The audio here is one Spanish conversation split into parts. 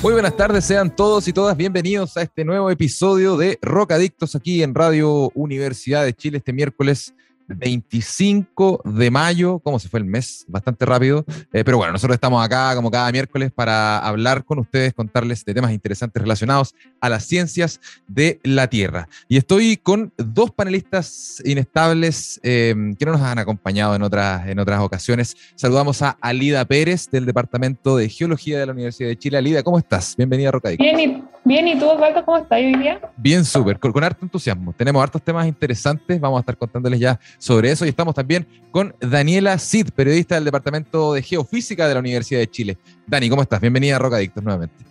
Muy buenas tardes, sean todos y todas bienvenidos a este nuevo episodio de Rocadictos aquí en Radio Universidad de Chile este miércoles 25 de mayo, ¿cómo se fue el mes? Bastante rápido, eh, pero bueno, nosotros estamos acá como cada miércoles para hablar con ustedes, contarles de temas interesantes relacionados a las ciencias de la Tierra. Y estoy con dos panelistas inestables eh, que no nos han acompañado en otras, en otras ocasiones. Saludamos a Alida Pérez del Departamento de Geología de la Universidad de Chile. Alida, ¿cómo estás? Bienvenida a Rocadico. Bien, y, bien, ¿y tú, Osvaldo, cómo estás hoy día? Bien, súper, con, con harto entusiasmo. Tenemos hartos temas interesantes, vamos a estar contándoles ya sobre eso y estamos también con Daniela Cid, periodista del Departamento de Geofísica de la Universidad de Chile. Dani, ¿cómo estás? Bienvenida a Rocadictos nuevamente.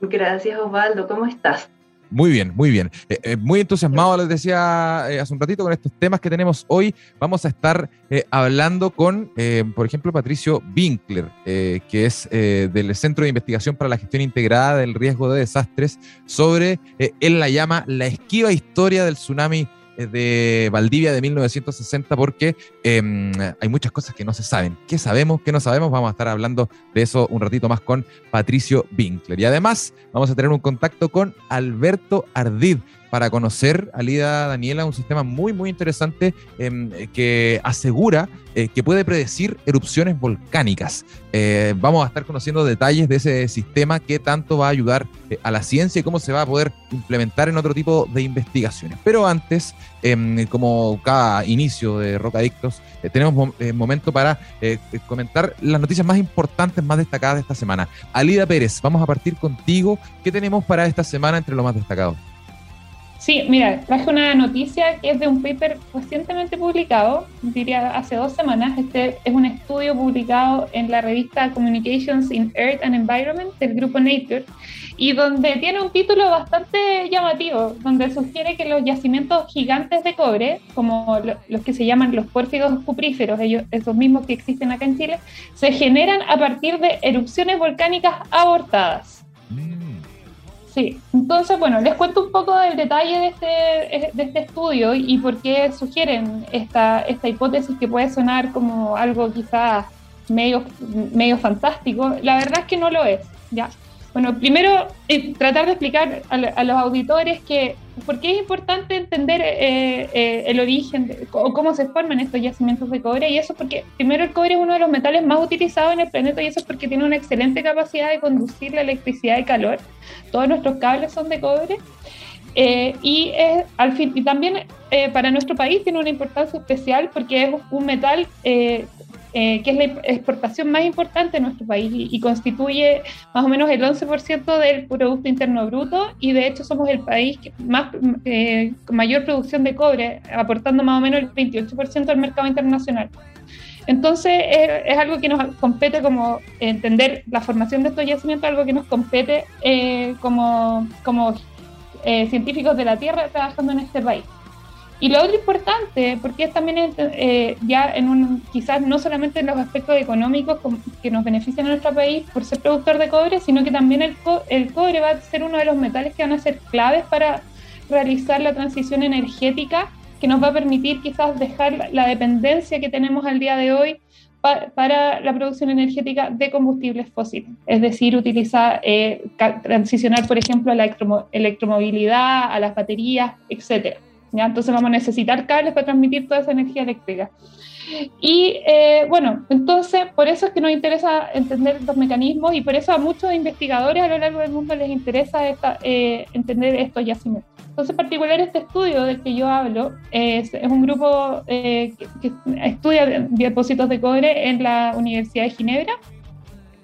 Gracias, Osvaldo. ¿Cómo estás? Muy bien, muy bien. Eh, eh, muy entusiasmado, les decía eh, hace un ratito, con estos temas que tenemos hoy. Vamos a estar hablando con, por ejemplo, Patricio Winkler, que es del Centro de Investigación para la Gestión Integrada del Riesgo de Desastres, sobre, él la llama, la esquiva historia del tsunami de Valdivia de 1960 porque em, hay muchas cosas que no se saben. ¿Qué sabemos? ¿Qué no sabemos? Vamos a estar hablando de eso un ratito más con Patricio Winkler. Y además vamos a tener un contacto con Alberto Ardid para conocer, Alida Daniela, un sistema muy, muy interesante em, que asegura eh, que puede predecir erupciones volcánicas. Eh, vamos a estar conociendo detalles de ese sistema, qué tanto va a ayudar eh, a la ciencia y cómo se va a poder implementar en otro tipo de investigaciones. Pero antes, em, como cada inicio de Rocadictos, tenemos momento para comentar las noticias más importantes, más destacadas de esta semana. Alida Pérez, vamos a partir contigo. ¿Qué tenemos para esta semana entre lo más destacado? Sí, mira, traje una noticia que es de un paper recientemente publicado, diría hace dos semanas. Este es un estudio publicado en la revista Communications in Earth and Environment del grupo Nature y donde tiene un título bastante llamativo, donde sugiere que los yacimientos gigantes de cobre, como los que se llaman los pórfidos cupríferos, ellos, esos mismos que existen acá en Chile, se generan a partir de erupciones volcánicas abortadas. Sí, entonces, bueno, les cuento un poco del detalle de este, de este estudio y por qué sugieren esta, esta hipótesis que puede sonar como algo quizás medio, medio fantástico. La verdad es que no lo es, ¿ya? Bueno, primero eh, tratar de explicar a, los auditores que por qué es importante entender eh, eh, el origen o cómo se forman estos yacimientos de cobre y eso porque primero el cobre es uno de los metales más utilizados en el planeta y eso es porque tiene una excelente capacidad de conducir la electricidad y calor. Todos nuestros cables son de cobre. y, al fin, y también para nuestro país tiene una importancia especial porque es un metal eh, que es la exportación más importante de nuestro país y, constituye más o menos el 11% del Producto Interno Bruto y de hecho somos el país más, eh, con mayor producción de cobre, aportando más o menos el 28% al mercado internacional. Entonces es, algo que nos compete como entender la formación de estos yacimientos, algo que nos compete eh, como, como científicos de la Tierra trabajando en este país. Y lo otro importante, porque es también eh, ya en un, quizás no solamente en los aspectos económicos que nos benefician a nuestro país por ser productor de cobre, sino que también el, el cobre va a ser uno de los metales que van a ser claves para realizar la transición energética que nos va a permitir quizás dejar la dependencia que tenemos al día de hoy para la producción energética de combustibles fósiles, es decir, utilizar, eh, transicionar, por ejemplo, a la electromovilidad, a las baterías, etcétera. Entonces vamos a necesitar cables para transmitir toda esa energía eléctrica. Y eh, bueno, entonces por eso es que nos interesa entender estos mecanismos y por eso a muchos investigadores a lo largo del mundo les interesa esta, eh, entender estos yacimientos. Entonces, en particular, este estudio del que yo hablo es, es un grupo eh, que, estudia depósitos de cobre en la Universidad de Ginebra,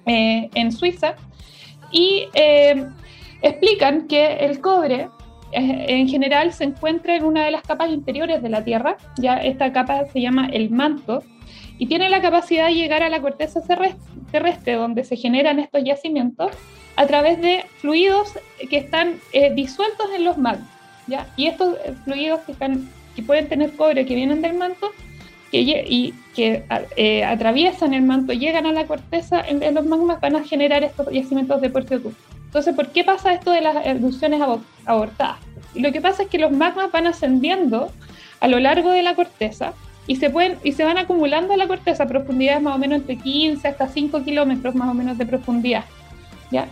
en Suiza, y explican que el cobre en general se encuentra en una de las capas interiores de la Tierra, ya esta capa se llama el manto, y tiene la capacidad de llegar a la corteza terrestre, donde se generan estos yacimientos, a través de fluidos que están eh, disueltos en los magmas. ¿ya? Y estos eh, fluidos que, están, que pueden tener cobre, que vienen del manto, que, y que eh, atraviesan el manto, llegan a la corteza, en, los magmas van a generar estos yacimientos de puerto Entonces, ¿por qué pasa esto de las erupciones abortadas? lo que pasa es que los magmas van ascendiendo a lo largo de la corteza y se, pueden, y se van acumulando a la corteza a profundidades más o menos entre 15 hasta 5 kilómetros más o menos de profundidad. ¿ya?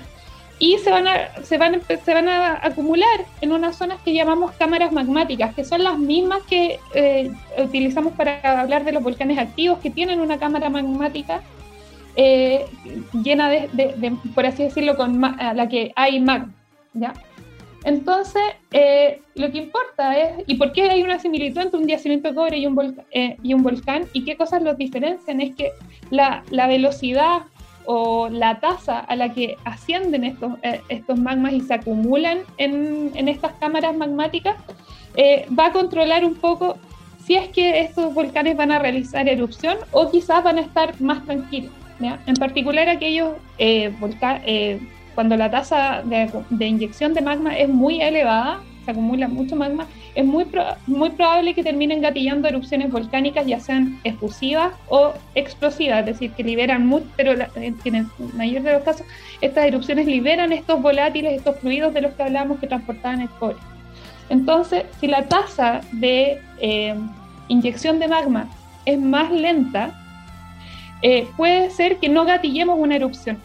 Y se van, a, se, van, se van a acumular en unas zonas que llamamos cámaras magmáticas, que son las mismas que eh, utilizamos para hablar de los volcanes activos, que tienen una cámara magmática eh, llena de, por así decirlo, con la que hay magma. ¿ya? Entonces, eh, lo que importa es, ¿y por qué hay una similitud entre un yacimiento de cobre y un, eh, y un volcán? ¿Y qué cosas los diferencian? Es que la, velocidad o la tasa a la que ascienden estos, estos magmas y se acumulan en estas cámaras magmáticas va a controlar un poco si es que estos volcanes van a realizar erupción o quizás van a estar más tranquilos. En particular aquellos volcanes cuando la tasa de, inyección de magma es muy elevada, se acumula mucho magma, es muy, muy probable que terminen gatillando erupciones volcánicas, ya sean efusivas o explosivas, es decir, que liberan mucho, pero en el mayor de los casos, estas erupciones liberan estos volátiles, estos fluidos de los que hablábamos que transportaban el cobre. Entonces, si la tasa de eh, inyección de magma es más lenta, eh, puede ser que no gatillemos una erupción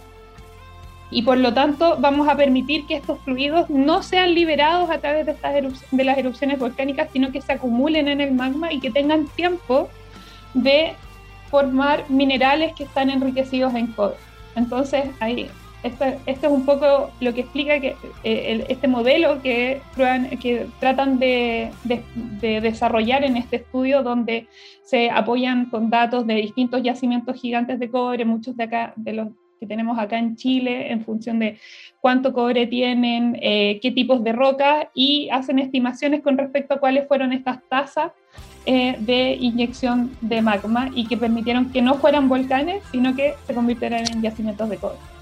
y por lo tanto vamos a permitir que estos fluidos no sean liberados a través de, estas de las erupciones volcánicas, sino que se acumulen en el magma y que tengan tiempo de formar minerales que están enriquecidos en cobre. Entonces, ahí, esto, esto es un poco lo que explica que eh, este modelo que, que tratan de, de, desarrollar en este estudio, donde se apoyan con datos de distintos yacimientos gigantes de cobre, muchos de acá, de los tenemos acá en Chile en función de cuánto cobre tienen, eh, qué tipos de rocas y hacen estimaciones con respecto a cuáles fueron estas tasas eh, de inyección de magma y que permitieron que no fueran volcanes, sino que se convirtieran en yacimientos de cobre.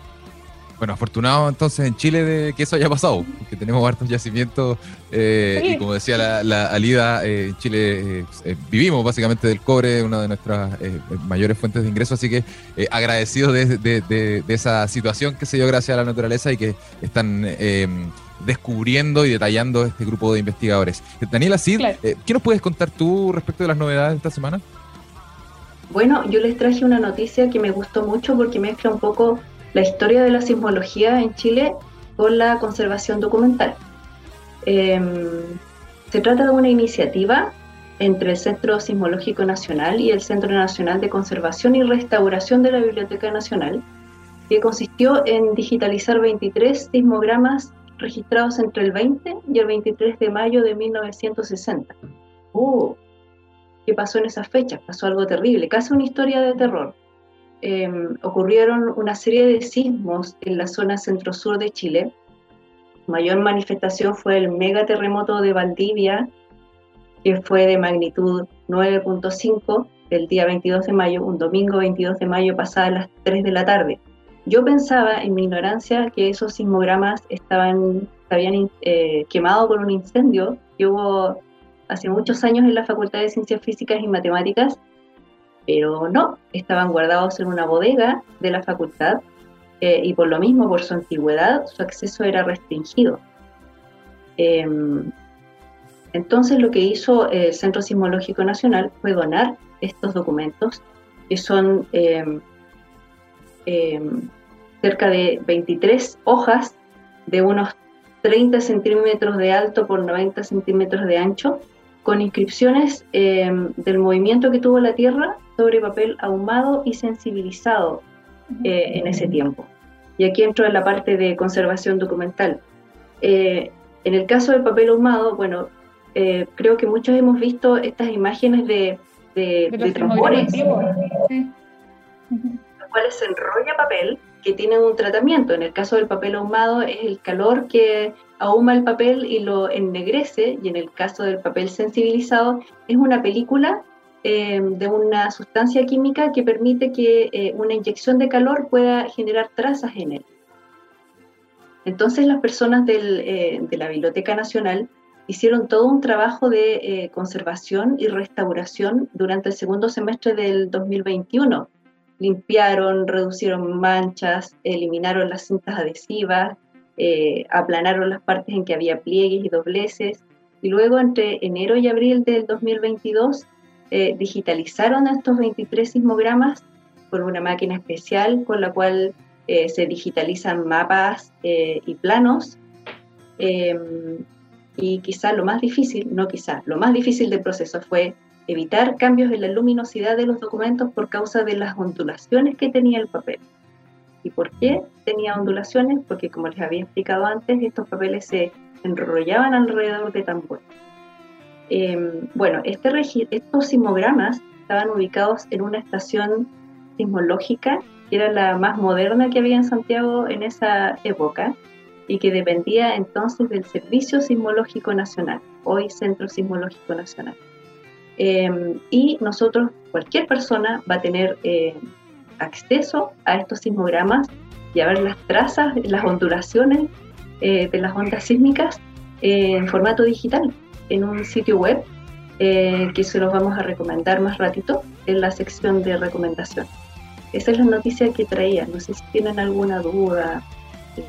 Bueno, afortunado entonces en Chile de que eso haya pasado, que tenemos hartos yacimientos eh, y como decía la, Alida, eh, en Chile eh, vivimos básicamente del cobre, una de nuestras mayores fuentes de ingreso, así que agradecidos de, esa situación que se dio gracias a la naturaleza y que están descubriendo y detallando este grupo de investigadores. Daniela Cid, ¿qué nos puedes contar tú respecto de las novedades de esta semana? Bueno, yo les traje una noticia que me gustó mucho porque mezcla un poco la historia de la sismología en Chile con la conservación documental. Em, se trata de una iniciativa entre el Centro Sismológico Nacional y el Centro Nacional de Conservación y Restauración de la Biblioteca Nacional, que consistió en digitalizar 23 sismogramas registrados entre el 20 y el 23 de mayo de 1960. ¡Uh! ¿Qué pasó en esas fechas? Pasó algo terrible, casi una historia de terror. Em, ocurrieron una serie de sismos en la zona centro-sur de Chile. Mayor manifestación fue el megaterremoto de Valdivia, que fue de magnitud 9.5 el día 22 de mayo, un domingo 22 de mayo pasada las 3 de la tarde. Yo pensaba en mi ignorancia que esos sismogramas estaban, habían eh, quemado por un incendio que hubo hace muchos años en la Facultad de Ciencias Físicas y Matemáticas pero no, estaban guardados en una bodega de la facultad eh, y por lo mismo, por su antigüedad, su acceso era restringido. Em, entonces lo que hizo el Centro Sismológico Nacional fue donar estos documentos, que son em, em, cerca de 23 hojas de unos 30 centímetros de alto por 90 centímetros de ancho, con inscripciones del movimiento que tuvo la Tierra sobre papel ahumado y sensibilizado eh, en ese tiempo. Y aquí entro en la parte de conservación documental. Eh, en el caso del papel ahumado, bueno, eh, creo que muchos hemos visto estas imágenes de, de, de, trombones, los cuales se enrolla papel que tienen un tratamiento. En el caso del papel ahumado es el calor que ahuma el papel y lo ennegrece, y en el caso del papel sensibilizado es una película de una sustancia química que permite que una inyección de calor pueda generar trazas en él. Entonces las personas de la Biblioteca Nacional hicieron todo un trabajo de conservación y restauración durante el segundo semestre del 2021 limpiaron, reducieron manchas, eliminaron las cintas adhesivas, eh, aplanaron las partes en que había pliegues y dobleces, y luego entre enero y abril del 2022 eh, digitalizaron estos 23 sismogramas por una máquina especial con la cual eh, se digitalizan mapas y planos. Em, y quizá lo más difícil, no quizá, lo más difícil del proceso fue evitar cambios en la luminosidad de los documentos por causa de las ondulaciones que tenía el papel. ¿Y por qué tenía ondulaciones? Porque como les había explicado antes, estos papeles se enrollaban alrededor de tambores. Em, bueno, este estos sismogramas estaban ubicados en una estación sismológica que era la más moderna que había en Santiago en esa época y que dependía entonces del Servicio Sismológico Nacional, hoy Centro Sismológico Nacional. Em, y nosotros, cualquier persona va a tener eh, acceso a estos sismogramas y a ver las trazas, las ondulaciones eh, de las ondas sísmicas eh, en formato digital, en un sitio web que se los vamos a recomendar más ratito en la sección de recomendación. Esa es la noticia que traía, no sé si tienen alguna duda.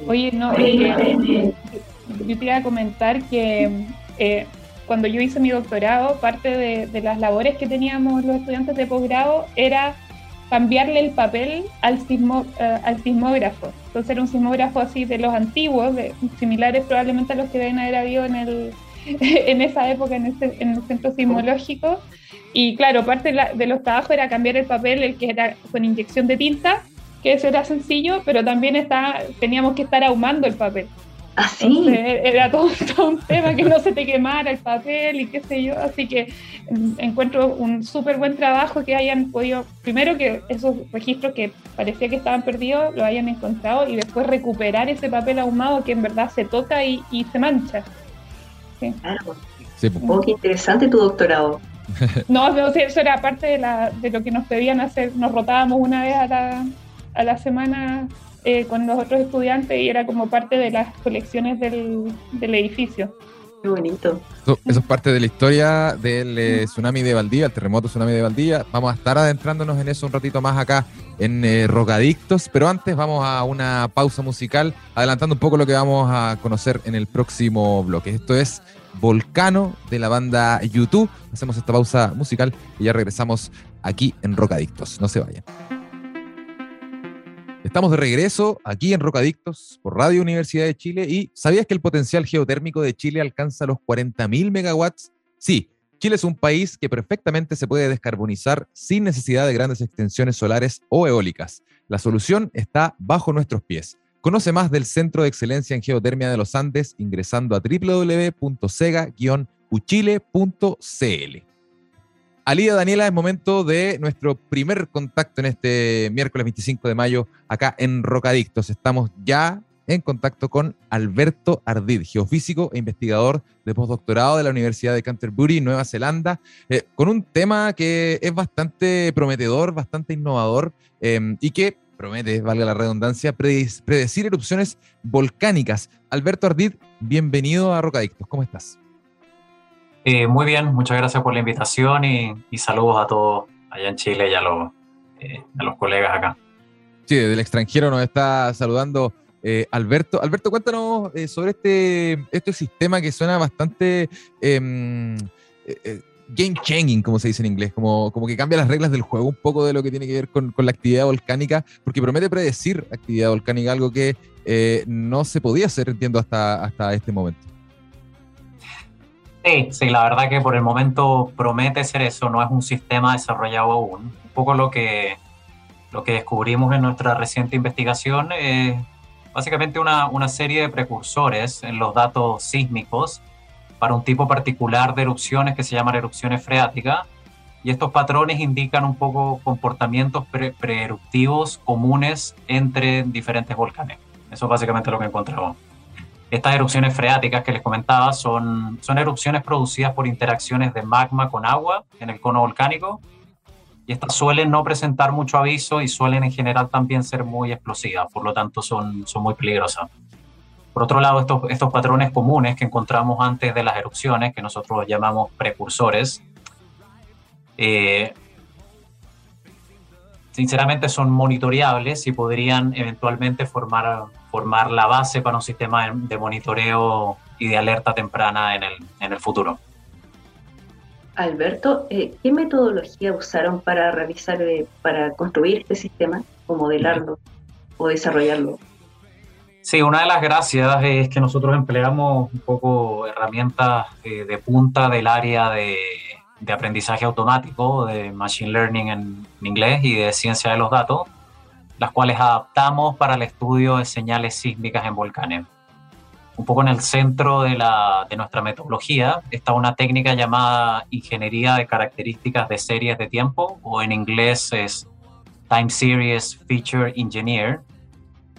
Oye, no, yo te iba a comentar que cuando yo hice mi doctorado, parte de, las labores que teníamos los estudiantes de posgrado era cambiarle el papel al, sismo, eh, al sismógrafo. Entonces era un sismógrafo así de los antiguos, similares probablemente a los que deben haber habido en, el, en esa época en, el centro sismológico. Y claro, parte de, los trabajos era cambiar el papel, el que era con inyección de tinta, que eso era sencillo, pero también está, teníamos que estar ahumando el papel. Así. ¿Ah, era todo, un tema que no se te quemara el papel y qué sé yo. Así que mm, encuentro un súper buen trabajo que hayan podido, primero que esos registros que parecía que estaban perdidos, lo hayan encontrado y después recuperar ese papel ahumado que en verdad se toca y, se mancha. Sí. Claro. Sí. Oh, qué interesante tu doctorado. No, eso era parte de, la, de lo que nos pedían hacer. Nos rotábamos una vez a la, a la semana eh, con los otros estudiantes y era como parte de las colecciones del, edificio. Qué bonito. Eso, es parte de la historia del eh, tsunami de Valdía, el terremoto tsunami de Valdía. Vamos a estar adentrándonos en eso un ratito más acá en eh, Rocadictos, pero antes vamos a una pausa musical, adelantando un poco lo que vamos a conocer en el próximo bloque. Esto es Volcano de la banda YouTube. Hacemos esta pausa musical y ya regresamos aquí en Rocadictos. No se vayan. Estamos de regreso aquí en Rocadictos por Radio Universidad de Chile y ¿sabías que el potencial geotérmico de Chile alcanza los 40.000 megawatts? Sí, Chile es un país que perfectamente se puede descarbonizar sin necesidad de grandes extensiones solares o eólicas. La solución está bajo nuestros pies. Conoce más del Centro de Excelencia en Geotermia de los Andes ingresando a www.sega-uchile.cl. Alida Daniela, es momento de nuestro primer contacto en este miércoles 25 de mayo acá en Rocadictos. Estamos ya en contacto con Alberto Ardid, geofísico e investigador de postdoctorado de la Universidad de Canterbury, Nueva Zelanda, eh, con un tema que es bastante prometedor, bastante innovador em, y que promete, valga la redundancia, predecir erupciones volcánicas. Alberto Ardid, bienvenido a Rocadictos, ¿cómo estás? Eh, muy bien, muchas gracias por la invitación y, saludos a todos allá en Chile y a los, eh, a los colegas acá. Sí, del extranjero nos está saludando eh, Alberto. Alberto, cuéntanos sobre este, este sistema que suena bastante em, game changing, como se dice en inglés, como, como que cambia las reglas del juego un poco de lo que tiene que ver con, con la actividad volcánica, porque promete predecir actividad volcánica, algo que no se podía hacer, entiendo, hasta, hasta este momento. Sí, sí, la verdad que por el momento promete ser eso, no es un sistema desarrollado aún. Un poco lo que, lo que descubrimos en nuestra reciente investigación es básicamente una, una serie de precursores en los datos sísmicos para un tipo particular de erupciones que se llaman erupciones freáticas. Y estos patrones indican un poco comportamientos pre preeruptivos comunes entre diferentes volcanes. Eso es básicamente lo que encontramos. Estas erupciones freáticas que les comentaba son, son erupciones producidas por interacciones de magma con agua en el cono volcánico y estas suelen no presentar mucho aviso y suelen en general también ser muy explosivas, por lo tanto son, son muy peligrosas. Por otro lado, estos, estos patrones comunes que encontramos antes de las erupciones, que nosotros llamamos precursores, eh, sinceramente son monitoreables y podrían eventualmente formar, formar la base para un sistema de monitoreo y de alerta temprana en el, en el futuro. Alberto, eh, ¿qué metodología usaron para realizar, eh, para construir este sistema o modelarlo o desarrollarlo? Sí, una de las gracias es que nosotros empleamos un poco herramientas eh, de punta del área de de aprendizaje automático, de Machine Learning en inglés y de ciencia de los datos, las cuales adaptamos para el estudio de señales sísmicas en volcanes. Un poco en el centro de, nuestra metodología está una técnica llamada ingeniería de características de series de tiempo, o en inglés es Time Series Feature Engineer.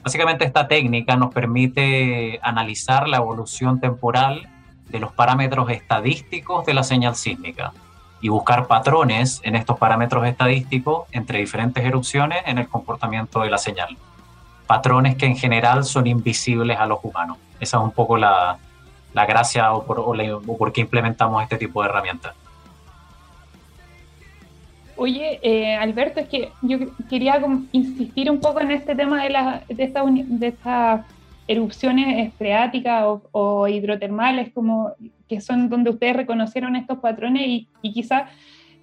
Básicamente esta técnica nos permite analizar la evolución temporal de los parámetros estadísticos de la señal sísmica y buscar patrones en estos parámetros estadísticos entre diferentes erupciones en el comportamiento de la señal. Patrones que en general son invisibles a los humanos. Esa es un poco la, la gracia o por, o, por, qué implementamos este tipo de herramientas. Oye, eh, Alberto, es que yo quería insistir un poco en este tema de, la, de, esta, de esta erupciones freáticas o, hidrotermales, como que son donde ustedes reconocieron estos patrones y, y quizá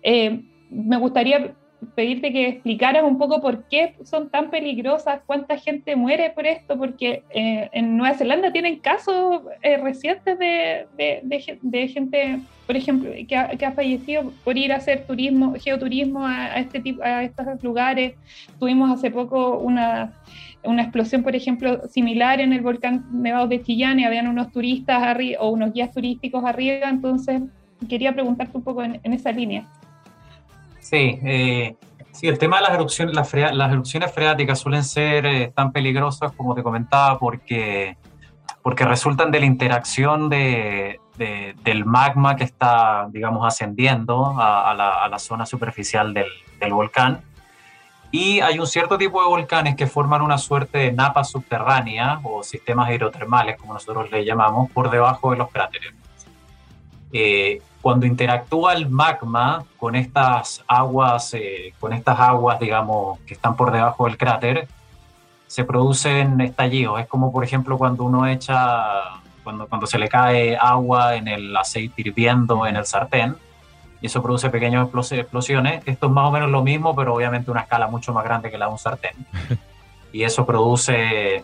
eh, me gustaría pedirte que explicaras un poco por qué son tan peligrosas, cuánta gente muere por esto, porque eh, en Nueva Zelanda tienen casos eh, recientes de, de, gente, por ejemplo, que ha, que ha, fallecido por ir a hacer turismo, geoturismo a, este tipo, a estos lugares. Tuvimos hace poco una una explosión, por ejemplo, similar en el volcán Nevado de Chillán y habían unos turistas arriba o unos guías turísticos arriba, entonces quería preguntarte un poco en, esa línea. Sí, eh, sí, el tema de las erupciones, las, las erupciones freáticas suelen ser eh, tan peligrosas como te comentaba porque, porque resultan de la interacción de, del magma que está, digamos, ascendiendo a, la, a la, zona superficial del, del volcán y hay un cierto tipo de volcanes que forman una suerte de napa subterránea o sistemas hidrotermales, como nosotros le llamamos, por debajo de los cráteres. Eh, cuando interactúa el magma con estas aguas, eh, con estas aguas, digamos, que están por debajo del cráter, se producen estallidos. Es como, por ejemplo, cuando uno echa, cuando, cuando se le cae agua en el aceite hirviendo en el sartén, y eso produce pequeñas explosiones. Esto es más o menos lo mismo, pero obviamente una escala mucho más grande que la de un sartén. y eso produce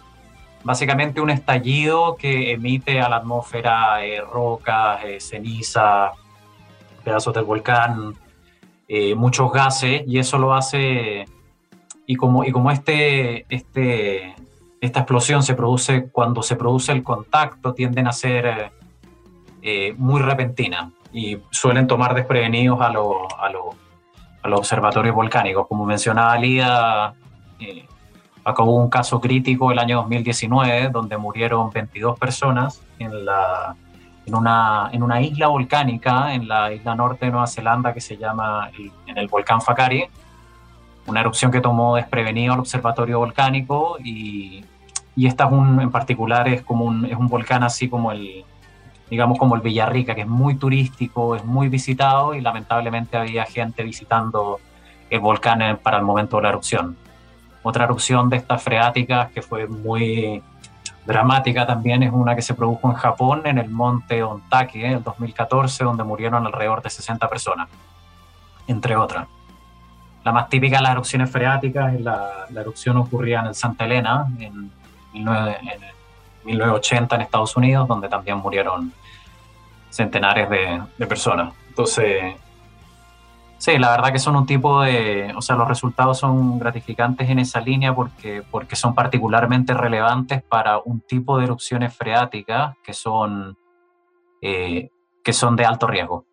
básicamente un estallido que emite a la atmósfera eh, rocas, eh, ceniza, pedazos del volcán, eh, muchos gases, y eso lo hace, y como, y como este, este, esta explosión se produce cuando se produce el contacto, tienden a ser muy repentinas y suelen tomar desprevenidos a, los a, a los observatorios volcánicos. Como mencionaba Lía, eh, un caso crítico el año 2019 donde murieron 22 personas en, la, en, una, en una isla volcánica en la isla norte de Nueva Zelanda que se llama en el volcán Fakari, una erupción que tomó desprevenido al observatorio volcánico y, y esta es un, en particular es como un, es un volcán así como el, digamos como el Villarrica, que es muy turístico, es muy visitado y lamentablemente había gente visitando el volcán para el momento de la erupción. Otra erupción de estas freáticas que fue muy dramática también es una que se produjo en Japón, en el monte Ontake, en 2014, donde murieron alrededor de 60 personas, entre otras. La más típica de las erupciones freáticas es la, erupción ocurría en el Santa Elena, en, en 1980 en Estados Unidos, donde también murieron centenares de, personas. Entonces, sí, la verdad que son un tipo de, o sea, los resultados son gratificantes en esa línea porque, porque son particularmente relevantes para un tipo de erupciones freáticas que son, eh, que son de alto riesgo.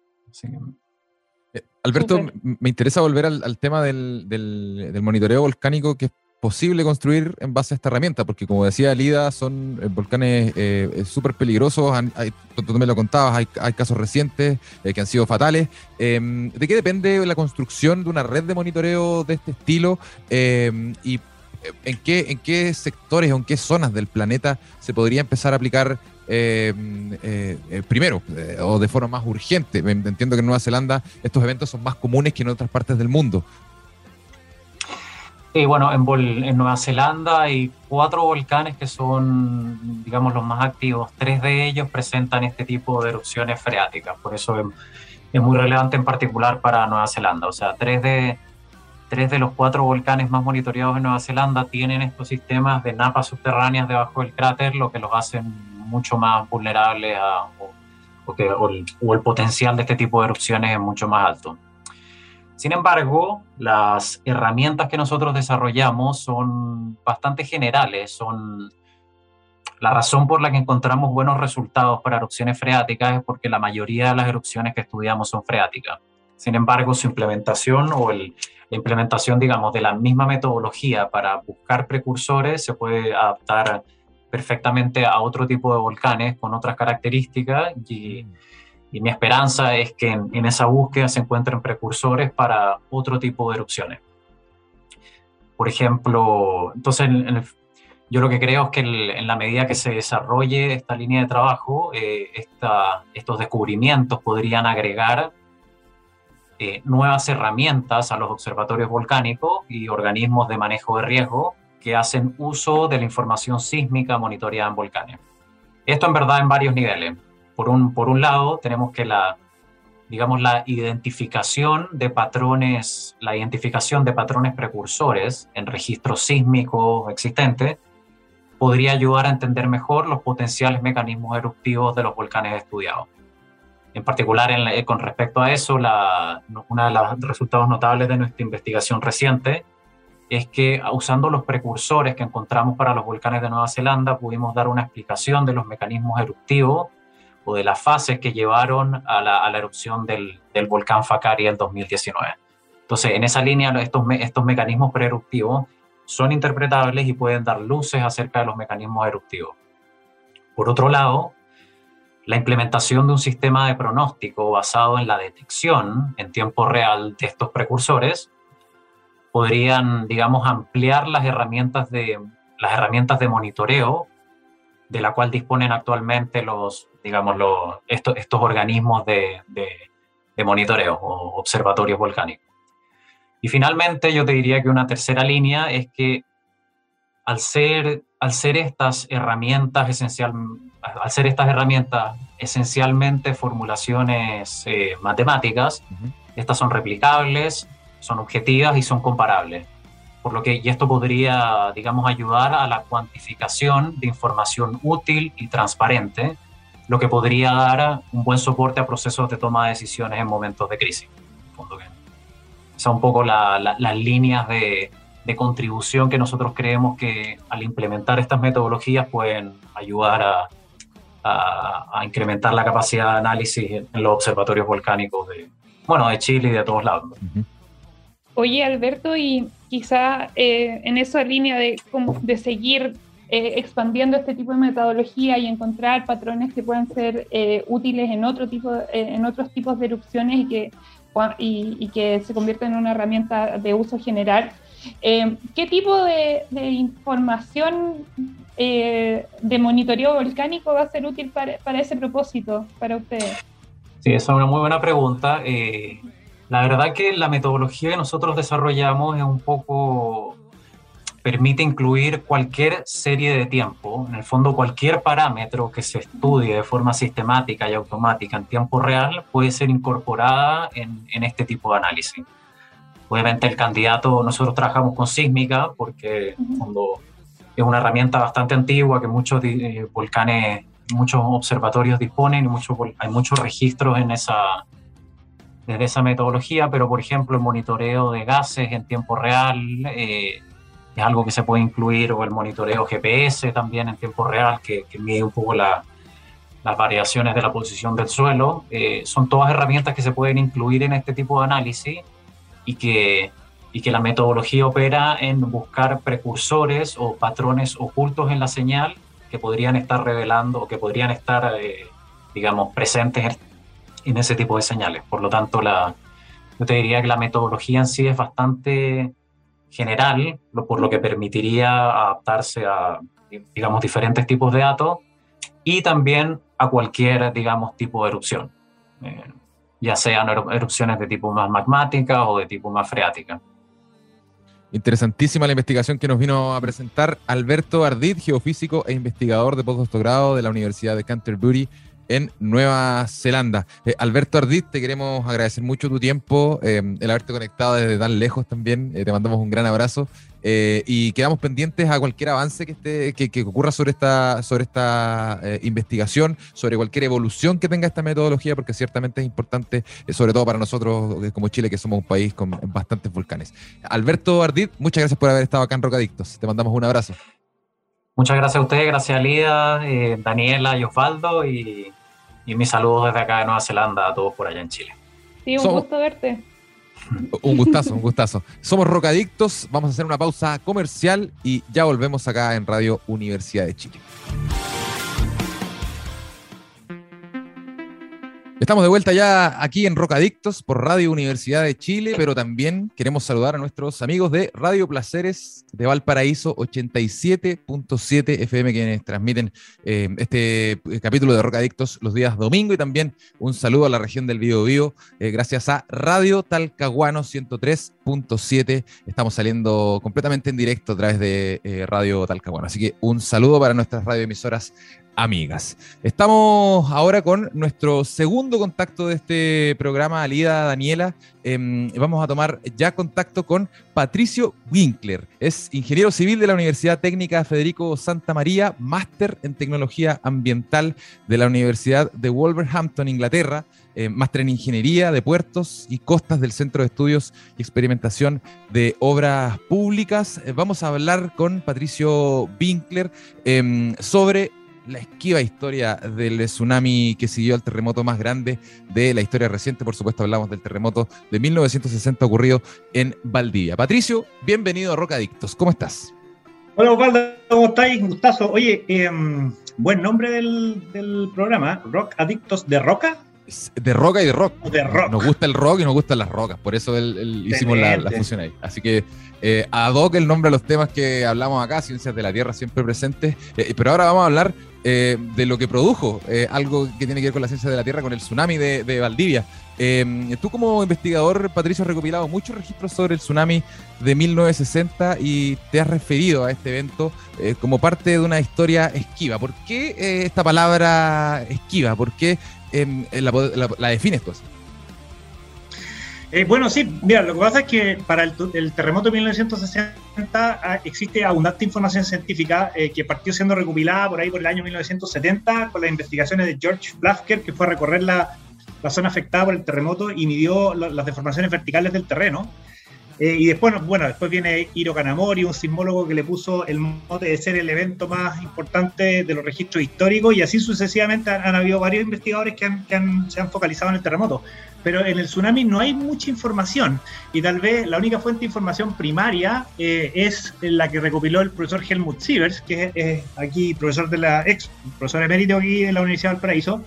Eh, Alberto, me interesa volver al, tema del, del, monitoreo volcánico, que es posible construir en base a esta herramienta, porque como decía Lida, son eh, volcanes eh, súper peligrosos, tú me lo contabas, hay, casos recientes que han sido fatales. Em, ¿De qué depende la construcción de una red de monitoreo de este estilo? Em, ¿Y en qué, en qué sectores o en qué zonas del planeta se podría empezar a aplicar em, primero o de forma más urgente. Entiendo que en Nueva Zelanda estos eventos son más comunes que en otras partes del mundo. Sí, bueno, en, Nueva Zelanda hay cuatro volcanes que son, digamos, los más activos. Tres de ellos presentan este tipo de erupciones freáticas, por eso es, muy relevante en particular para Nueva Zelanda. O sea, tres de, tres de los cuatro volcanes más monitoreados en Nueva Zelanda tienen estos sistemas de napas subterráneas debajo del cráter, lo que los hacen mucho más vulnerables a, o el potencial de este tipo de erupciones es mucho más alto. Sin embargo, las herramientas que nosotros desarrollamos son bastante generales, son la razón por la que encontramos buenos resultados para erupciones freáticas es porque la mayoría de las erupciones que estudiamos son freáticas. Sin embargo, su implementación o la implementación, digamos, de la misma metodología para buscar precursores se puede adaptar perfectamente a otro tipo de volcanes con otras características y y mi esperanza es que en, esa búsqueda se encuentren precursores para otro tipo de erupciones. Por ejemplo, entonces yo lo que creo es que en la medida que se desarrolle esta línea de trabajo, eh, estos descubrimientos podrían agregar eh, nuevas herramientas a los observatorios volcánicos y organismos de manejo de riesgo que hacen uso de la información sísmica monitoreada en volcanes. Esto en verdad en varios niveles. Por un, por un lado, tenemos que la, digamos, la identificación de patrones, la identificación de patrones precursores en registros sísmicos existentes podría ayudar a entender mejor los potenciales mecanismos eruptivos de los volcanes estudiados. En particular, en con respecto a eso, la, uno de los resultados notables de nuestra investigación reciente es que usando los precursores que encontramos para los volcanes de Nueva Zelanda, pudimos dar una explicación de los mecanismos eruptivos o de las fases que llevaron a la, erupción del, volcán Fakari en 2019. Entonces, en esa línea, estos, estos mecanismos preeruptivos son interpretables y pueden dar luces acerca de los mecanismos eruptivos. Por otro lado, la implementación de un sistema de pronóstico basado en la detección en tiempo real de estos precursores podrían, digamos, ampliar las herramientas de, las herramientas de monitoreo de la cual disponen actualmente los, digamos, los, estos, estos organismos de, de, monitoreo o observatorios volcánicos. Y finalmente yo te diría que una tercera línea es que al ser, al ser estas herramientas esencial, al ser estas herramientas esencialmente formulaciones eh, matemáticas, estas son replicables, son objetivas y son comparables por lo que y esto podría, digamos, ayudar a la cuantificación de información útil y transparente, lo que podría dar un buen soporte a procesos de toma de decisiones en momentos de crisis. Son un poco las líneas de, de, contribución que nosotros creemos que al implementar estas metodologías pueden ayudar a, a, incrementar la capacidad de análisis en, los observatorios volcánicos de, bueno, de Chile y de todos lados. Oye, Alberto, y quizá eh, en esa línea de, de seguir eh, expandiendo este tipo de metodología y encontrar patrones que puedan ser eh, útiles en, otro tipo, en otros tipos de erupciones y que, y, que se convierten en una herramienta de uso general. ¿Qué tipo de, de información de monitoreo volcánico va a ser útil para, para, ese propósito para ustedes? Sí, esa es una muy buena pregunta. La verdad que la metodología que nosotros desarrollamos es un poco permite incluir cualquier serie de tiempo, en el fondo cualquier parámetro que se estudie de forma sistemática y automática en tiempo real puede ser incorporada en, este tipo de análisis. Obviamente el candidato, nosotros trabajamos con sísmica porque es una herramienta bastante antigua que muchos eh, volcanes, muchos observatorios disponen y mucho, hay muchos registros en esa, desde esa metodología, pero por ejemplo el monitoreo de gases en tiempo real eh, es algo que se puede incluir, o el monitoreo GPS también en tiempo real, que, mide un poco las variaciones de la posición del suelo. Eh, son todas herramientas que se pueden incluir en este tipo de análisis y que, y que la metodología opera en buscar precursores o patrones ocultos en la señal que podrían estar revelando o que podrían estar, eh, digamos, presentes en, ese tipo de señales. Por lo tanto, la, yo te diría que la metodología en sí es bastante general, por lo que permitiría adaptarse a, digamos, diferentes tipos de datos y también a cualquier, digamos, tipo de erupción, eh, ya sean erupciones de tipo más magmática o de tipo más freática. Interesantísima la investigación que nos vino a presentar Alberto Ardit, geofísico e investigador de postdoctorado de la Universidad de Canterbury en Nueva Zelanda. Eh, Alberto Ardit, te queremos agradecer mucho tu tiempo, eh, el haberte conectado desde tan lejos también. Eh, te mandamos un gran abrazo y quedamos pendientes a cualquier avance que, esté, que, ocurra sobre esta, sobre esta investigación, sobre cualquier evolución que tenga esta metodología, porque ciertamente es importante, sobre todo para nosotros como Chile, que somos un país con bastantes volcanes. Alberto Ardit, muchas gracias por haber estado acá en Rocadictos. Te mandamos un abrazo. Muchas gracias a ustedes, gracias a Lida, Daniela y Osvaldo y y mis saludos desde acá de Nueva Zelanda a todos por allá en Chile. Sí, un gusto verte. Un gustazo, un gustazo. Somos Rocadictos, vamos a hacer una pausa comercial y ya volvemos acá en Radio Universidad de Chile. Estamos de vuelta ya aquí en Rocadictos por Radio Universidad de Chile, pero también queremos saludar a nuestros amigos de Radio Placeres de Valparaíso 87.7 FM, quienes transmiten eh, este eh, capítulo de Rocadictos los días domingo y también un saludo a la región del Bío Bío, eh, gracias a Radio Talcahuano 103.7. Estamos saliendo completamente en directo a través de Radio Talcahuano, así que un saludo para nuestras radioemisoras amigas. Estamos ahora con nuestro segundo contacto de este programa, Alida Daniela. Em, vamos a tomar ya contacto con Patricio Winkler. Es ingeniero civil de la Universidad Técnica Federico Santa María, máster en tecnología ambiental de la Universidad de Wolverhampton, Inglaterra. Eh, máster en Ingeniería de Puertos y Costas del Centro de Estudios y Experimentación de Obras Públicas. Eh, vamos a hablar con Patricio Winkler em, sobre la esquiva historia del tsunami que siguió al terremoto más grande de la historia reciente. Por supuesto, hablamos del terremoto de 1960 ocurrido en Valdivia. Patricio, bienvenido a Rock Adictos. ¿Cómo estás? Hola, Osvaldo, ¿cómo estáis? Gustazo. Oye, em, buen nombre del, programa, Rock Adictos de Roca. De roca y de rock. De rock. Nos gusta el rock y nos gustan las rocas, por eso hicimos la, la, fusión ahí. Así que eh, ad hoc el nombre de los temas que hablamos acá, Ciencias de la Tierra siempre presentes. Eh, pero ahora vamos a hablar eh, de lo que produjo eh, algo que tiene que ver con la ciencia de la Tierra, con el tsunami de, Valdivia. Eh, tú como investigador, Patricio, has recopilado muchos registros sobre el tsunami de 1960 y te has referido a este evento como parte de una historia esquiva. ¿Por qué esta palabra esquiva? ¿Por qué la, la defines tú así? Eh, bueno, sí, mira, lo que pasa es que para el, terremoto de 1960 ah, existe abundante información científica eh, que partió siendo recopilada por ahí por el año 1970 con las investigaciones de George Blafker, que fue a recorrer la, zona afectada por el terremoto y midió las deformaciones verticales del terreno. Eh, y después, bueno, después viene Hiro Kanamori, un sismólogo que le puso el mote de ser el evento más importante de los registros históricos, y así sucesivamente han, habido varios investigadores que, se han focalizado en el terremoto pero en el tsunami no hay mucha información y tal vez la única fuente de información primaria eh, es la que recopiló el profesor Helmut Sievers, que es aquí profesor de la ex profesor emérito aquí de la Universidad de Valparaíso,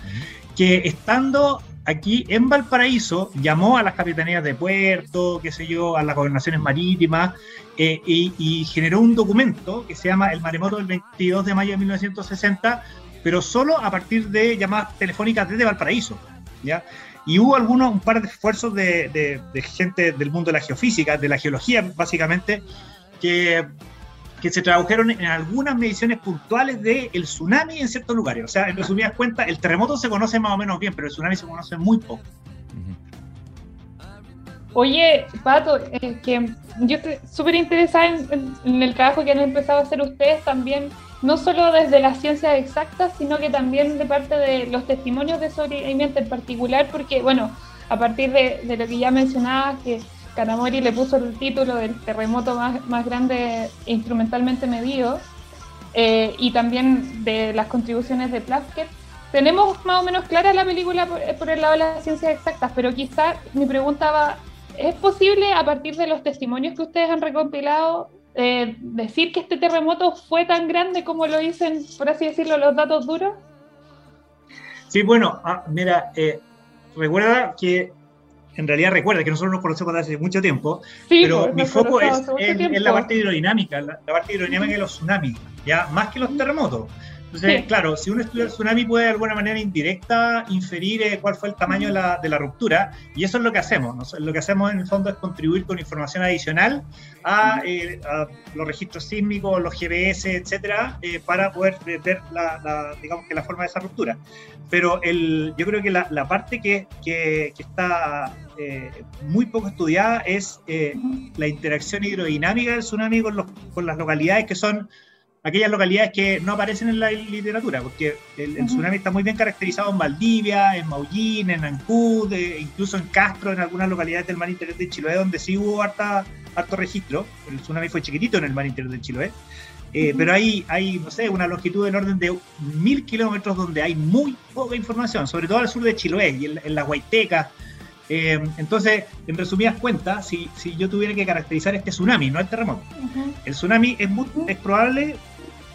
que estando aquí en Valparaíso llamó a las capitanías de puerto, qué sé yo, a las gobernaciones marítimas eh, y, y, generó un documento que se llama El maremoto del 22 de mayo de 1960, pero solo a partir de llamadas telefónicas desde Valparaíso. ¿ya? Y hubo algunos, un par de esfuerzos de, gente del mundo de la geofísica, de la geología básicamente, que, que se tradujeron en algunas mediciones puntuales del el tsunami en ciertos lugares. O sea, en resumidas cuentas, el terremoto se conoce más o menos bien, pero el tsunami se conoce muy poco. Oye, Pato, eh, que yo estoy súper interesada en, el trabajo que han empezado a hacer ustedes también no solo desde las ciencias exactas, sino que también de parte de los testimonios de sobrevivimiento en particular, porque, bueno, a partir de, lo que ya mencionabas, que Kanamori le puso el título del terremoto más, más grande instrumentalmente medido, eh, y también de las contribuciones de Plaskett, tenemos más o menos clara la película por, el lado de las ciencias exactas, pero quizá mi pregunta va ¿es posible a partir de los testimonios que ustedes han recopilado eh, decir que este terremoto fue tan grande como lo dicen, por así decirlo, los datos duros? Sí, bueno, ah, mira, eh, recuerda que, en realidad recuerda que nosotros nos conocemos desde hace mucho tiempo, pero mi foco es en, la parte hidrodinámica, la, la parte hidrodinámica de los tsunamis, ya más que los terremotos. Entonces, claro, si uno estudia el tsunami puede de alguna manera indirecta inferir eh, cuál fue el tamaño de la, de la, ruptura y eso es lo que hacemos. Lo que hacemos en el fondo es contribuir con información adicional a, eh, los registros sísmicos, los GBS, etcétera, eh, para poder ver la, digamos que la forma de esa ruptura. Pero el, yo creo que la, la parte que, que, que está muy poco estudiada es la interacción hidrodinámica del tsunami con, los, con las localidades que son aquellas localidades que no aparecen en la literatura, porque el, tsunami está muy bien caracterizado en Valdivia, en Maullín, en Ancud, incluso en Castro, en algunas localidades del mar interior de Chiloé, donde sí hubo harta, harto registro. El tsunami fue chiquitito en el mar interior de Chiloé. Eh, pero hay, hay, no sé, una longitud del orden de mil kilómetros donde hay muy poca información, sobre todo al sur de Chiloé y en, la Huayteca. Eh, entonces, en resumidas cuentas, si, si, yo tuviera que caracterizar este tsunami, no el terremoto, el tsunami es, muy, es probable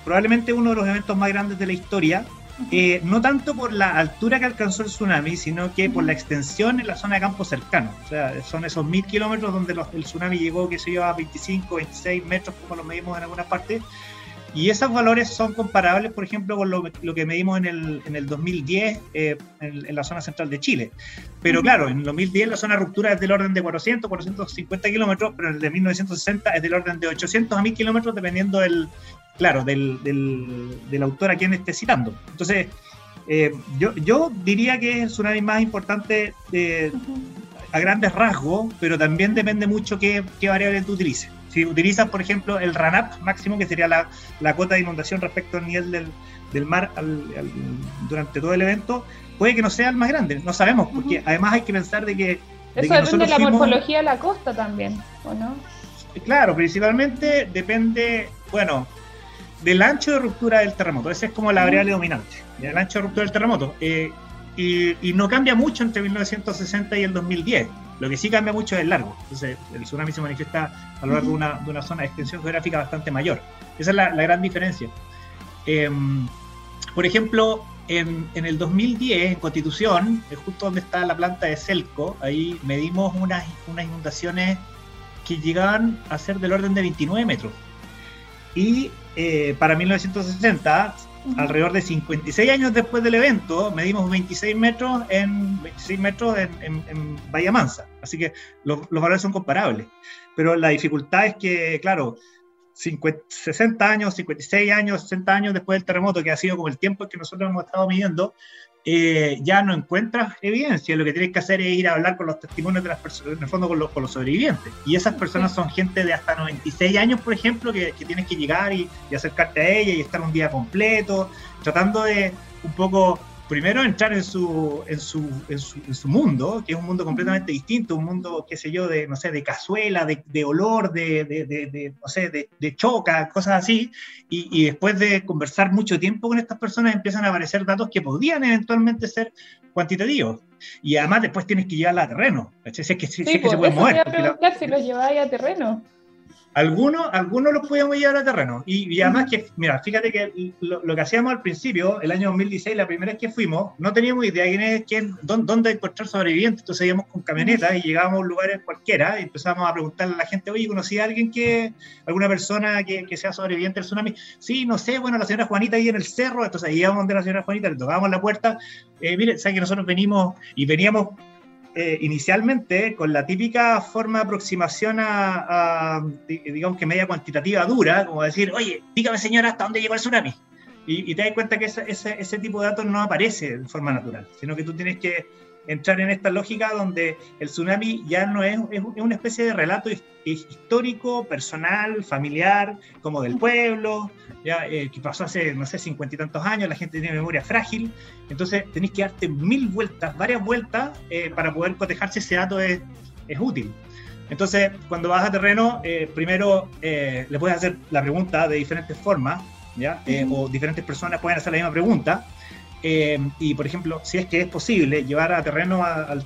probablemente uno de los eventos más grandes de la historia, eh, no tanto por la altura que alcanzó el tsunami, sino que por la extensión en la zona de campo cercano. O sea, son esos mil kilómetros donde el tsunami llegó, que se iba a 25, 26 metros, como lo medimos en algunas partes. Y esos valores son comparables, por ejemplo, con lo, que medimos en el, en el 2010 eh, en, la zona central de Chile. Pero claro, en el 2010 la zona de ruptura es del orden de 400, 450 kilómetros, pero en el de 1960 es del orden de 800 a 1000 kilómetros, dependiendo del, claro, del, del, autor a quien esté citando. Entonces, eh, yo, yo diría que es el tsunami más importante de, a grandes rasgos, pero también depende mucho qué, qué variable tú utilices. Si utilizas, por ejemplo, el RANAP máximo, que sería la, la cuota de inundación respecto al nivel del, del mar durante todo el evento, puede que no sea el más grande, no sabemos, porque además hay que pensar de que... Eso depende de la morfología de la costa también, ¿o no? Claro, principalmente depende, bueno, del ancho de ruptura del terremoto. Esa es como la variable dominante, el ancho de ruptura del terremoto. Eh, y, no cambia mucho entre 1960 y el 2010. Lo que sí cambia mucho es el largo. Entonces, el tsunami se manifiesta a lo largo de, una, de una zona de extensión geográfica bastante mayor. Esa es la, gran diferencia. Em, por ejemplo, en, en, el 2010, en Constitución, justo donde está la planta de Celco, ahí medimos unas, unas inundaciones que llegaban a ser del orden de 29 metros. Y eh, para 1960, alrededor de 56 años después del evento, medimos 26 metros en, 26 metros en, en, Bahía Mansa. Así que los, los, valores son comparables. Pero la dificultad es que, claro, 60 años, 56 años, 60 años después del terremoto, que ha sido como el tiempo que nosotros hemos estado midiendo, eh, ya no encuentras evidencia. Lo que tienes que hacer es ir a hablar con los testimonios de las personas, en el fondo con los, con los sobrevivientes. Y esas personas son gente de hasta 96 años, por ejemplo, que, que tienes que llegar y, y, acercarte a ella y estar un día completo, tratando de un poco primero entrar en su, en su, en su, mundo, que es un mundo completamente distinto, un mundo, qué sé yo, de, no sé, de cazuela, de, de olor, de, de, no sé, de, choca, cosas así, y, y, después de conversar mucho tiempo con estas personas empiezan a aparecer datos que podrían eventualmente ser cuantitativos. Y además después tienes que llevarla a terreno, es que, sí, que se puede mover. a preguntar si los lleváis a terreno. Algunos, algunos los podíamos llevar a terreno. Y, además que, mira, fíjate que lo, que hacíamos al principio, el año 2016, la primera vez que fuimos, no teníamos idea quién es, quién, dónde, encontrar sobrevivientes. Entonces íbamos con camionetas y llegábamos a un lugar cualquiera y empezábamos a preguntarle a la gente, oye, ¿conocí a alguien que, alguna persona que, que, sea sobreviviente del tsunami? Sí, no sé, bueno, la señora Juanita ahí en el cerro. Entonces íbamos donde la señora Juanita, le tocábamos la puerta. Eh, mire, ¿sabes que nosotros venimos y veníamos eh, inicialmente con la típica forma de aproximación a, digamos que media cuantitativa dura, como decir, oye, dígame señora, ¿hasta dónde llegó el tsunami? Y, te das cuenta que ese, ese, tipo de datos no aparece de forma natural, sino que tú tienes que entrar en esta lógica donde el tsunami ya no es, es una especie de relato histórico, personal, familiar, como del pueblo, ya, eh, que pasó hace, no sé, cincuenta y tantos años, la gente tiene memoria frágil, entonces tenéis que darte mil vueltas, varias vueltas, eh, para poder cotejarse ese dato es, es, útil. Entonces, cuando vas a terreno, eh, primero le puedes hacer la pregunta de diferentes formas, ¿ya? o diferentes personas pueden hacer la misma pregunta, y por ejemplo, si es que es posible llevar a terreno al,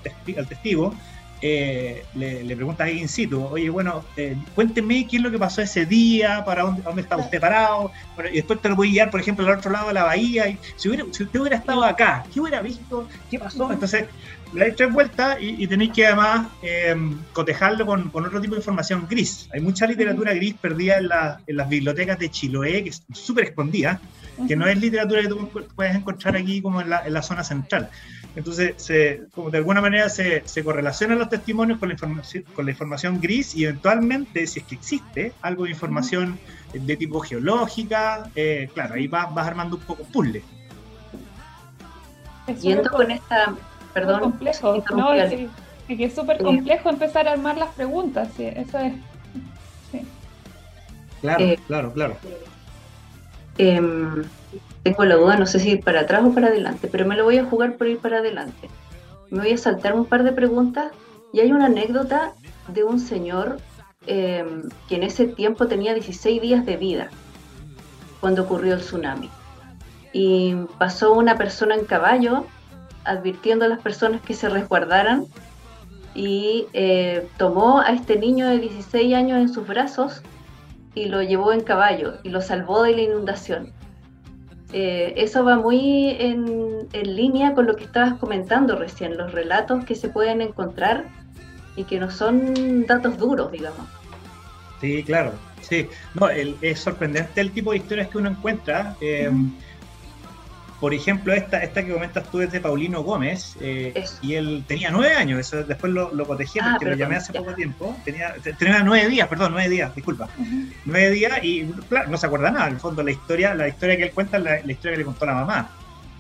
testigo, eh, le, pregunta a in situ, oye, bueno, eh, cuénteme qué es lo que pasó ese día, para dónde, dónde está usted parado, y después te lo voy a guiar, por ejemplo, al otro lado de la bahía, y si, hubiera, si usted hubiera estado acá, ¿qué hubiera visto? ¿Qué pasó? Entonces, le dais tres vueltas y, y, tenéis que además em, cotejarlo con, con, otro tipo de información gris. Hay mucha literatura gris perdida en, la, en las bibliotecas de Chiloé, que es súper escondida, que no es literatura que tú puedes encontrar aquí como en la, en la zona central. Entonces, se, como de alguna manera se, se, correlacionan los testimonios con la, información, con la información gris y eventualmente, si es que existe algo de información de tipo geológica, eh, claro, ahí vas, vas, armando un poco puzzle. Yendo con esta, perdón, complejo, no, es, que es súper complejo empezar a armar las preguntas, sí, eso es. Sí. Claro, eh, claro, claro. Eh, tengo la duda, no sé si ir para atrás o para adelante, pero me lo voy a jugar por ir para adelante. Me voy a saltar un par de preguntas y hay una anécdota de un señor eh, que en ese tiempo tenía 16 días de vida cuando ocurrió el tsunami. Y pasó una persona en caballo advirtiendo a las personas que se resguardaran y eh, tomó a este niño de 16 años en sus brazos y lo llevó en caballo y lo salvó de la inundación. Eh, eso va muy en, en, línea con lo que estabas comentando recién, los relatos que se pueden encontrar y que no son datos duros, digamos. Sí, claro, sí. No, el, es sorprendente el tipo de historias que uno encuentra. Eh, por ejemplo, esta, esta que comentas tú es de Paulino Gómez, eh, y él tenía nueve años, eso después lo, lo protegí ah, porque lo llamé hace poco tiempo, tenía, tenía nueve días, perdón, nueve días, disculpa, nueve días y claro, no se acuerda nada, en el fondo la historia, la historia que él cuenta es la, la, historia que le contó la mamá,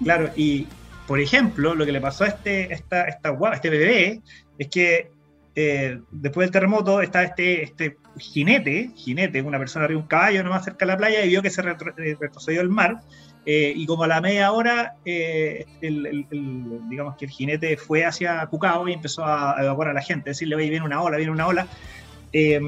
claro, y por ejemplo, lo que le pasó a este, esta, esta, este bebé es que eh, después del terremoto estaba este, este jinete, jinete, una persona arriba de un caballo nomás cerca de la playa y vio que se retrocedió el mar, eh, y como a la media hora, eh, el, el, el, digamos que el jinete fue hacia Cucao y empezó a, evacuar a la gente, decirle, oye, viene una ola, viene una ola. Eh,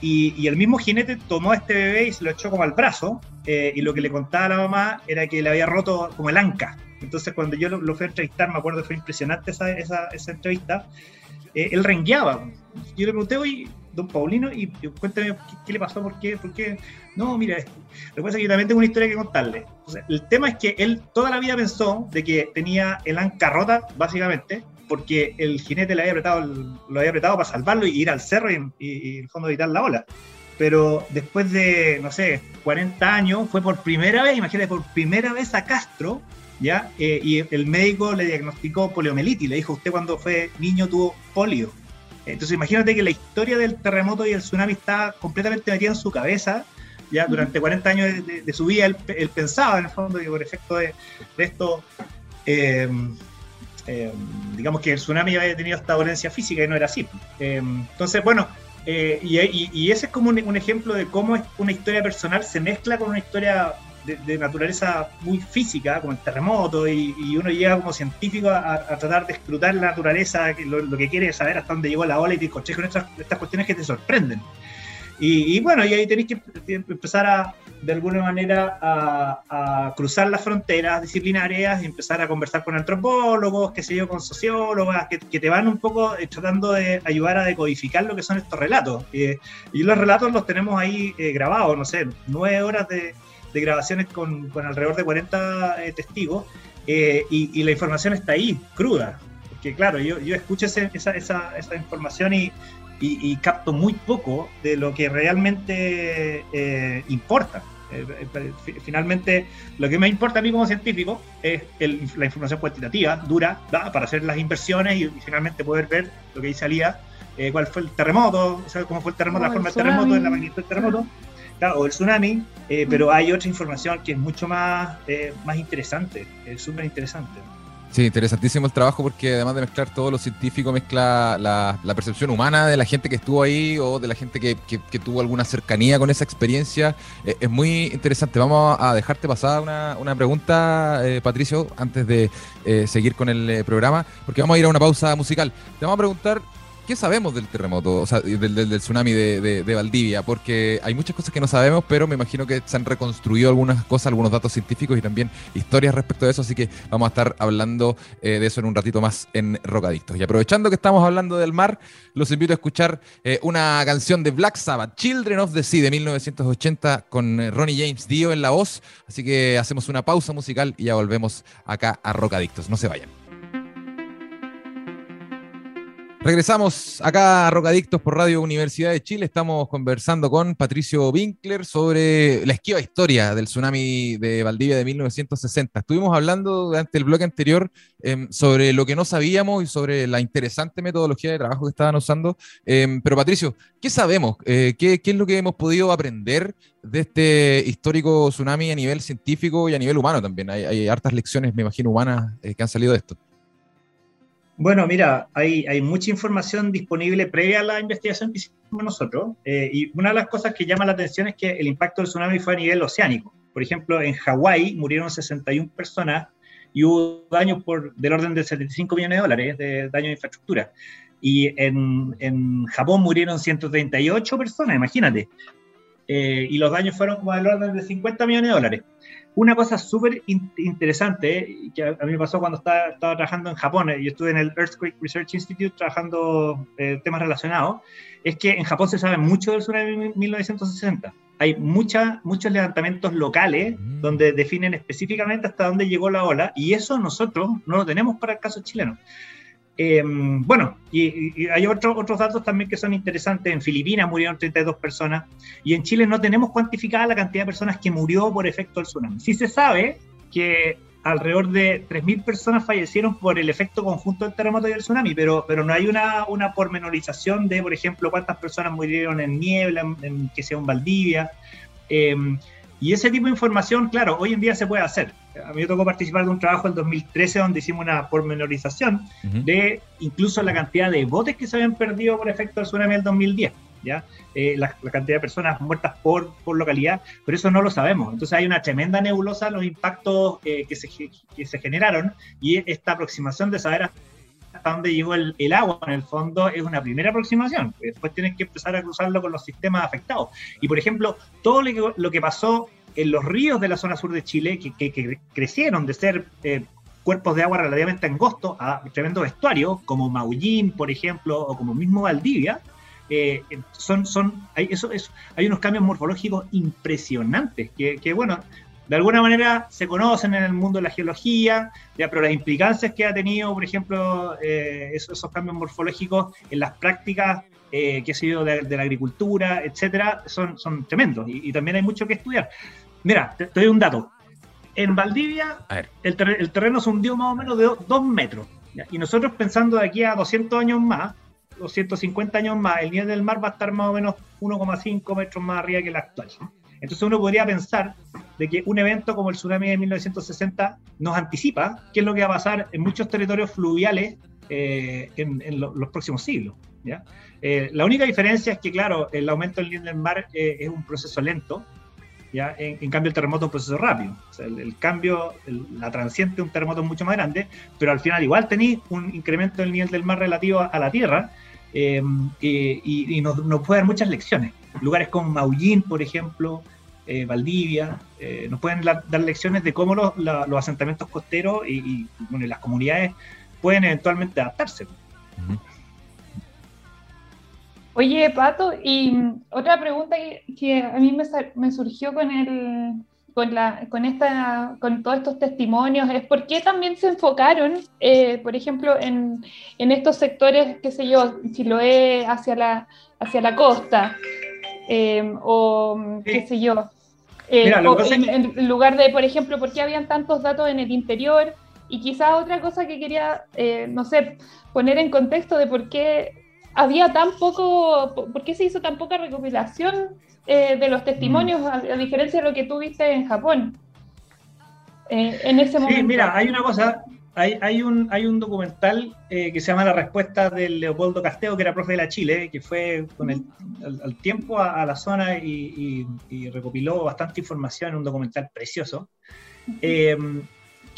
y, y, el mismo jinete tomó a este bebé y se lo echó como al brazo, y lo que le contaba a la mamá era que le había roto como el anca. Entonces cuando yo lo, lo fui a entrevistar, me acuerdo que fue impresionante esa, esa, esa entrevista, él rengueaba. Yo le pregunté, oye, don Paulino, y cuéntame qué, qué, le pasó, por qué, por qué. No, mira, lo que pasa es que yo también tengo una historia que contarle. El tema es que él toda la vida pensó de que tenía el anca rota, básicamente, porque el jinete le había apretado, lo había apretado para salvarlo y ir al cerro y, y, y en el fondo evitar la ola. Pero después de, no sé, 40 años, fue por primera vez, imagínate, por primera vez a Castro, ¿ya? Eh, y el médico le diagnosticó poliomielitis, le dijo, usted cuando fue niño tuvo polio. Entonces imagínate que la historia del terremoto y el tsunami está completamente metida en su cabeza. Ya durante 40 años de, de, de su vida él, él, pensaba en el fondo que por efecto de, de esto, eh, eh, digamos que el tsunami había tenido esta violencia física y no era así. Eh, entonces, bueno, y, y, y, ese es como un, un, ejemplo de cómo una historia personal se mezcla con una historia de, de naturaleza muy física, como el terremoto, y, y uno llega como científico a, a, tratar de escrutar la naturaleza, lo, lo, que quiere saber hasta dónde llegó la ola y te con estas, estas cuestiones que te sorprenden. Y, y, bueno, y ahí tenéis que empezar a, de alguna manera, a, a, cruzar las fronteras disciplinarias y empezar a conversar con antropólogos, qué sé yo, con sociólogas, que, que te van un poco eh, tratando de ayudar a decodificar lo que son estos relatos. Eh, y los relatos los tenemos ahí eh, grabados, no sé, nueve horas de, de grabaciones con, con, alrededor de 40 eh, testigos, eh, y, y, la información está ahí, cruda. Porque claro, yo, yo escucho ese, esa, esa, esa, información y, y, capto muy poco de lo que realmente eh, importa. finalmente, lo que me importa a mí como científico es el, la información cuantitativa, dura, ¿da? para hacer las inversiones y, finalmente poder ver lo que dice Alía, cuál fue el terremoto, o sea, cómo fue el terremoto, la forma del terremoto, la magnitud del terremoto claro, o el tsunami, eh, pero hay otra información que es mucho más, eh, más interesante, es súper interesante. Sí, interesantísimo el trabajo porque además de mezclar todo lo científico, mezcla la, la percepción humana de la gente que estuvo ahí o de la gente que, que, que tuvo alguna cercanía con esa experiencia. Eh, es muy interesante. Vamos a dejarte pasada una, una pregunta, eh, Patricio, antes de eh, seguir con el programa, porque vamos a ir a una pausa musical. Te vamos a preguntar ¿qué sabemos del terremoto, o sea, del, tsunami de, Valdivia? Porque hay muchas cosas que no sabemos, pero me imagino que se han reconstruido algunas cosas, algunos datos científicos y también historias respecto a eso, así que vamos a estar hablando eh, de eso en un ratito más en Rocadictos. Y aprovechando que estamos hablando del mar, los invito a escuchar eh, una canción de Black Sabbath, Children of the Sea, de 1980, con eh, Ronnie James Dio en la voz, así que hacemos una pausa musical y ya volvemos acá a Rocadictos. No se vayan. Regresamos acá a Rocadictos por Radio Universidad de Chile. Estamos conversando con Patricio Winkler sobre la esquiva historia del tsunami de Valdivia de 1960. Estuvimos hablando durante el bloque anterior em, sobre lo que no sabíamos y sobre la interesante metodología de trabajo que estaban usando. Em, pero Patricio, ¿qué sabemos? Eh, ¿qué, es lo que hemos podido aprender de este histórico tsunami a nivel científico y a nivel humano también? Hay, hartas lecciones, me imagino, humanas eh, que han salido de esto. Bueno, mira, hay, hay, mucha información disponible previa a la investigación que hicimos nosotros. Eh, y una de las cosas que llama la atención es que el impacto del tsunami fue a nivel oceánico. Por ejemplo, en Hawái murieron 61 personas y hubo daños por, del orden de 75 millones de dólares de daño de infraestructura. Y en, en Japón murieron 138 personas, imagínate. Eh, y los daños fueron como del orden de 50 millones de dólares. Una cosa súper interesante eh, que a, mí me pasó cuando estaba, estaba trabajando en Japón, eh, yo estuve en el Earthquake Research Institute trabajando eh, temas relacionados, es que en Japón se sabe mucho del tsunami de 1960. Hay mucha, muchos levantamientos locales mm. donde definen específicamente hasta dónde llegó la ola y eso nosotros no lo tenemos para el caso chileno. Em, bueno, y, hay otros otros datos también que son interesantes. En Filipinas murieron 32 personas y en Chile no tenemos cuantificada la cantidad de personas que murió por efecto del tsunami. Sí se sabe que alrededor de 3.000 personas fallecieron por el efecto conjunto del terremoto y del tsunami, pero, pero no hay una, una pormenorización de, por ejemplo, cuántas personas murieron en niebla, en, que sea en Valdivia. Em, y ese tipo de información, claro, hoy en día se puede hacer. A mí me tocó participar de un trabajo en 2013 donde hicimos una pormenorización de incluso la cantidad de botes que se habían perdido por efecto del tsunami del 2010. ¿ya? Eh, la, cantidad de personas muertas por, por localidad, pero eso no lo sabemos. Entonces hay una tremenda nebulosa en los impactos eh, que, se, que se generaron y esta aproximación de saber hasta dónde llegó el, agua en el fondo es una primera aproximación. Después tienes que empezar a cruzarlo con los sistemas afectados. Y por ejemplo, todo lo que, pasó en los ríos de la zona sur de Chile, que, crecieron de ser eh, cuerpos de agua relativamente angostos a tremendo vestuario, como Maullín, por ejemplo, o como mismo Valdivia, eh, son, son, hay, eso, hay unos cambios morfológicos impresionantes, que, que bueno, de alguna manera se conocen en el mundo de la geología, ya, pero las implicancias que ha tenido, por ejemplo, eh, esos, cambios morfológicos en las prácticas eh, que ha sido de, la agricultura, etcétera, son, son tremendos y, también hay mucho que estudiar. Mira, te, doy un dato. En Valdivia, el, el, terreno se hundió más o menos de dos metros. Y nosotros pensando de aquí a 200 años más, 250 años más, el nivel del mar va a estar más o menos 1,5 metros más arriba que el actual. Entonces uno podría pensar de que un evento como el tsunami de 1960 nos anticipa qué es lo que va a pasar en muchos territorios fluviales eh, en, los próximos siglos. ¿Ya? Eh, la única diferencia es que, claro, el aumento del nivel del mar eh, es un proceso lento, ¿ya? En, cambio el terremoto es un proceso rápido. el, cambio, la transiente de un terremoto es mucho más grande, pero al final igual tenéis un incremento del nivel del mar relativo a, la Tierra y, nos, nos, puede dar muchas lecciones. Lugares como Maullín, por ejemplo, eh, Valdivia, eh, nos pueden dar, lecciones de cómo los, asentamientos costeros y, las comunidades pueden eventualmente adaptarse. Oye, Pato, y otra pregunta que, a mí me, surgió con el, con, la, con, esta, con todos estos testimonios es por qué también se enfocaron, eh, por ejemplo, en, en, estos sectores, qué sé yo, Chiloé hacia la, hacia la costa, o qué sé yo, eh, en, lugar de, por ejemplo, por qué habían tantos datos en el interior. Y quizás otra cosa que quería, eh, no sé, poner en contexto de por qué había tan poco, por qué se hizo tan poca recopilación eh, de los testimonios, a, diferencia de lo que tú viste en Japón. en ese momento. Sí, mira, hay una cosa, hay, un, hay un documental eh, que se llama La respuesta de Leopoldo Casteo, que era profe de la Chile, que fue con el al, tiempo a, la zona y, recopiló bastante información en un documental precioso, em,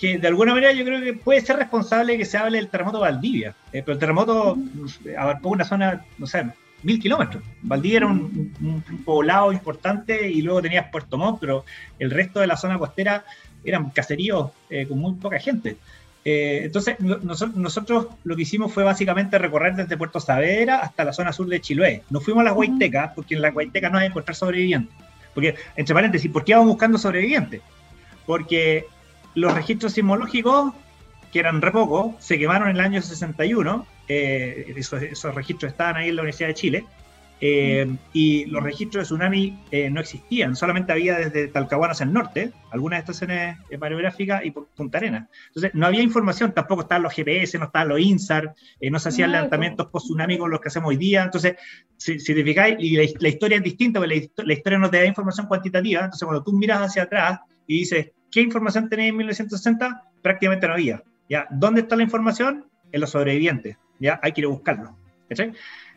que de alguna manera yo creo que puede ser responsable que se hable del terremoto de Valdivia. Eh, pero el terremoto abarcó una zona, no sé, mil kilómetros. Valdivia era un, poblado importante y luego tenías Puerto Montt, pero el resto de la zona costera eran caseríos eh, con muy poca gente. Eh, entonces, nosotros lo que hicimos fue básicamente recorrer desde Puerto Saavedra hasta la zona sur de Chiloé. Nos fuimos a las Guaitecas, porque en las Guaitecas no hay que encontrar sobrevivientes. Porque, entre paréntesis, ¿por qué vamos buscando sobrevivientes? Porque los registros sismológicos, que eran re pocos, se quemaron en el año 61. Eh, esos, registros estaban ahí en la Universidad de Chile. Eh, y los registros de tsunami eh, no existían, solamente había desde Talcahuano hacia el norte, algunas estaciones mareográficas y Punta Arena. Entonces, no había información, tampoco estaban los GPS, no estaban los INSAR, no se hacían levantamientos post-tsunami con los que hacemos hoy día. Entonces, si, te fijáis, y la, historia es distinta, porque la, la, historia no te da información cuantitativa. Entonces, cuando tú miras hacia atrás y dices, ¿Qué información tenía en 1960? Prácticamente no había. ¿ya? ¿Dónde está la información? En los sobrevivientes. ¿ya? Hay que ir a buscarlo.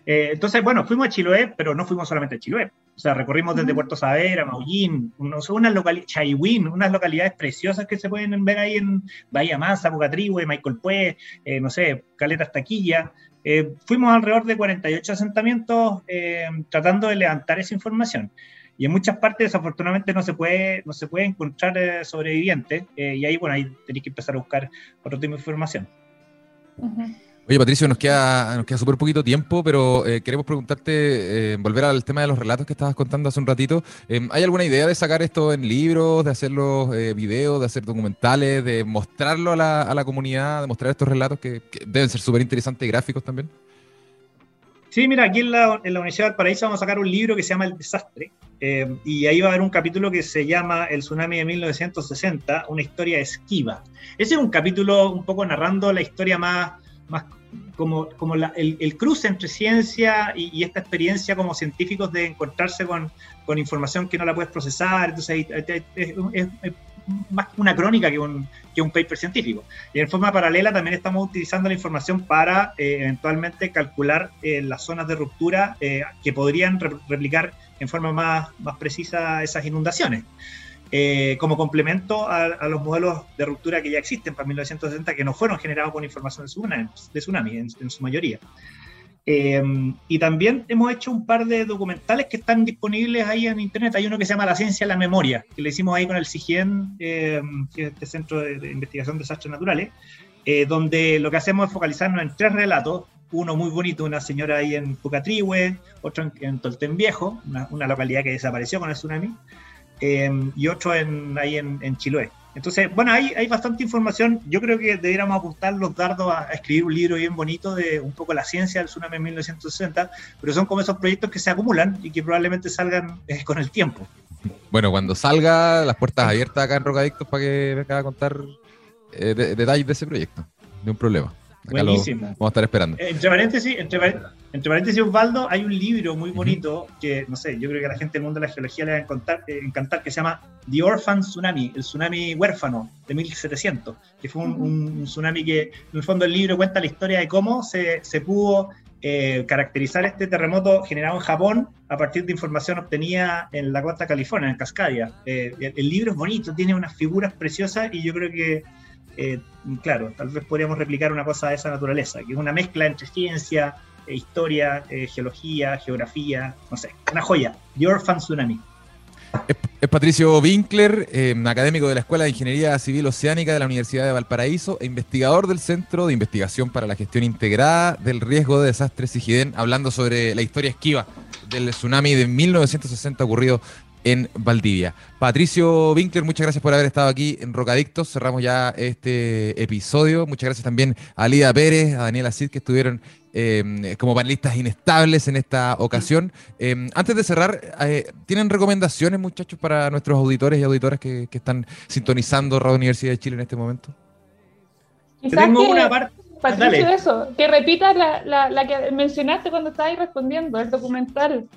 Eh, entonces, bueno, fuimos a Chiloé, pero no fuimos solamente a Chiloé. O sea, recorrimos desde Puerto Saavedra, Maullín, unas localidades, Chaiwin, unas localidades preciosas que se pueden ver ahí en Bahía Mansa, Bucatrihue, Michael Pue, eh, no sé, Caleta Taquilla. Eh, fuimos alrededor de 48 asentamientos tratando de levantar esa información y en muchas partes desafortunadamente no se puede, no se puede encontrar eh, sobrevivientes eh, y ahí, bueno, ahí tenéis que empezar a buscar otro tipo de información. Oye, Patricio, nos queda, nos queda súper poquito tiempo, pero eh, queremos preguntarte, volver al tema de los relatos que estabas contando hace un ratito. ¿Hay alguna idea de sacar esto en libros, de hacerlo videos, de hacer documentales, de mostrarlo a la, a la comunidad, de mostrar estos relatos que, que deben ser súper interesantes y gráficos también? Sí, mira, aquí en la, en la Universidad del Paraíso vamos a sacar un libro que se llama El Desastre, eh, y ahí va a haber un capítulo que se llama El Tsunami de 1960, una historia esquiva. Ese es un capítulo un poco narrando la historia más, más como, como el, cruce entre ciencia y, esta experiencia como científicos de encontrarse con, con, información que no la puedes procesar. Entonces, es, más una crónica que un, que un paper científico. Y en forma paralela también estamos utilizando la información para eh, eventualmente calcular eh, las zonas de ruptura eh, que podrían replicar en forma más, más precisa esas inundaciones. como complemento a, los modelos de ruptura que ya existen para 1960, que no fueron generados con información de tsunami, de tsunami en su mayoría. Em, y también hemos hecho un par de documentales que están disponibles ahí en internet. Hay uno que se llama La Ciencia de la Memoria, que le hicimos ahí con el CIGIEN, em, que es este Centro de, Investigación de Desastres Naturales, eh, donde lo que hacemos es focalizarnos en tres relatos. Uno muy bonito, una señora ahí en Pucatrihue, otro en, Tolten Viejo, una, localidad que desapareció con el tsunami, em, y otro en, ahí en, en Chiloé. Entonces, bueno, hay, hay bastante información. Yo creo que deberíamos apuntar los dardos a, escribir un libro bien bonito de un poco la ciencia del tsunami en 1960, pero son como esos proyectos que se acumulan y que probablemente salgan eh, con el tiempo. Bueno, cuando salga, las puertas abiertas acá en Rocadictos para que venga a contar eh, detalles de ese proyecto. No un problema. Buenísimo. vamos a estar esperando. Eh, entre paréntesis, entre, entre, paréntesis, Osvaldo, hay un libro muy bonito que, no sé, yo creo que a la gente del mundo de la geología le va a encantar, eh, encantar que se llama The Orphan Tsunami, el tsunami huérfano de 1700, que fue un, tsunami que, en el fondo, el libro cuenta la historia de cómo se, se pudo eh, caracterizar este terremoto generado en Japón a partir de información obtenida en la costa California, en Cascadia. el, el libro es bonito, tiene unas figuras preciosas y yo creo que eh, claro, tal vez podríamos replicar una cosa de esa naturaleza, que es una mezcla entre ciencia, eh, historia, eh, geología, geografía, no sé, una joya. Your Fan Tsunami. Es, Patricio Winkler, académico de la Escuela de Ingeniería Civil Oceánica de la Universidad de Valparaíso e investigador del Centro de Investigación para la Gestión Integrada del Riesgo de Desastres SIGIDEN, hablando sobre la historia esquiva del tsunami de 1960 ocurrido en Valdivia. Patricio Winkler, muchas gracias por haber estado aquí en Rocadictos. Cerramos ya este episodio. Muchas gracias también a Lida Pérez, a Daniela Cid, que estuvieron em, como panelistas inestables en esta ocasión. Em, antes de cerrar, eh, ¿tienen recomendaciones, muchachos, para nuestros auditores y auditoras que, están sintonizando Radio Universidad de Chile en este momento? tengo una parte. Patricio, eso, que repitas la, la que mencionaste cuando estabas respondiendo, el documental.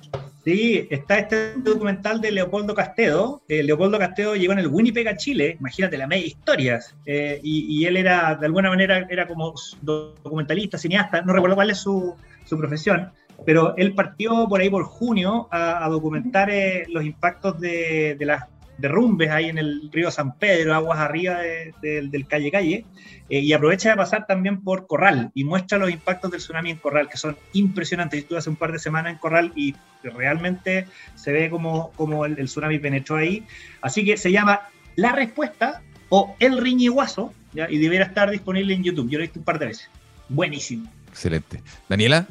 Sí, está este documental de Leopoldo Castedo. Eh, Leopoldo Castedo llegó en el Winnipeg a Chile, imagínate, la media historias. Eh, y, él era, de alguna manera, era como documentalista, cineasta, no recuerdo cuál es su, profesión, pero él partió por ahí por junio a, documentar eh, los impactos de, las derrumbes ahí en el río San Pedro, aguas arriba del calle calle, eh, y aprovecha de pasar también por Corral y muestra los impactos del tsunami en Corral, que son impresionantes. Estuve hace un par de semanas en Corral y realmente se ve como, como el, tsunami penetró ahí. Así que se llama La Respuesta o El Riñiguazo, y debería estar disponible en YouTube. Yo lo he visto un par de veces. Buenísimo. Excelente. Daniela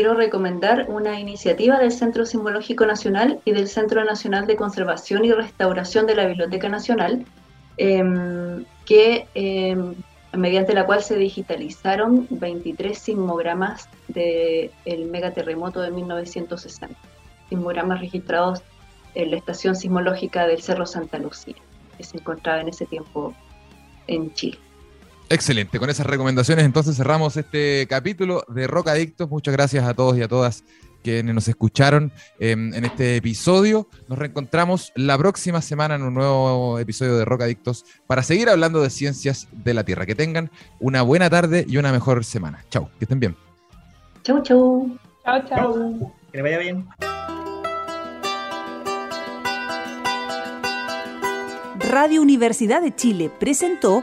quiero recomendar una iniciativa del Centro Simbológico Nacional y del Centro Nacional de Conservación y Restauración de la Biblioteca Nacional, em, que em, mediante la cual se digitalizaron 23 sismogramas del megaterremoto de 1960, sismogramas registrados en la estación sismológica del Cerro Santa Lucía, que se encontraba en ese tiempo en Chile. Excelente, con esas recomendaciones entonces cerramos este capítulo de Rock Adictos. Muchas gracias a todos y a todas quienes nos escucharon em, en este episodio. Nos reencontramos la próxima semana en un nuevo episodio de Rock Adictos para seguir hablando de ciencias de la Tierra. Que tengan una buena tarde y una mejor semana. Chau, que estén bien. Chau, chau. Chau, chau. Que le vaya bien. Radio Universidad de Chile presentó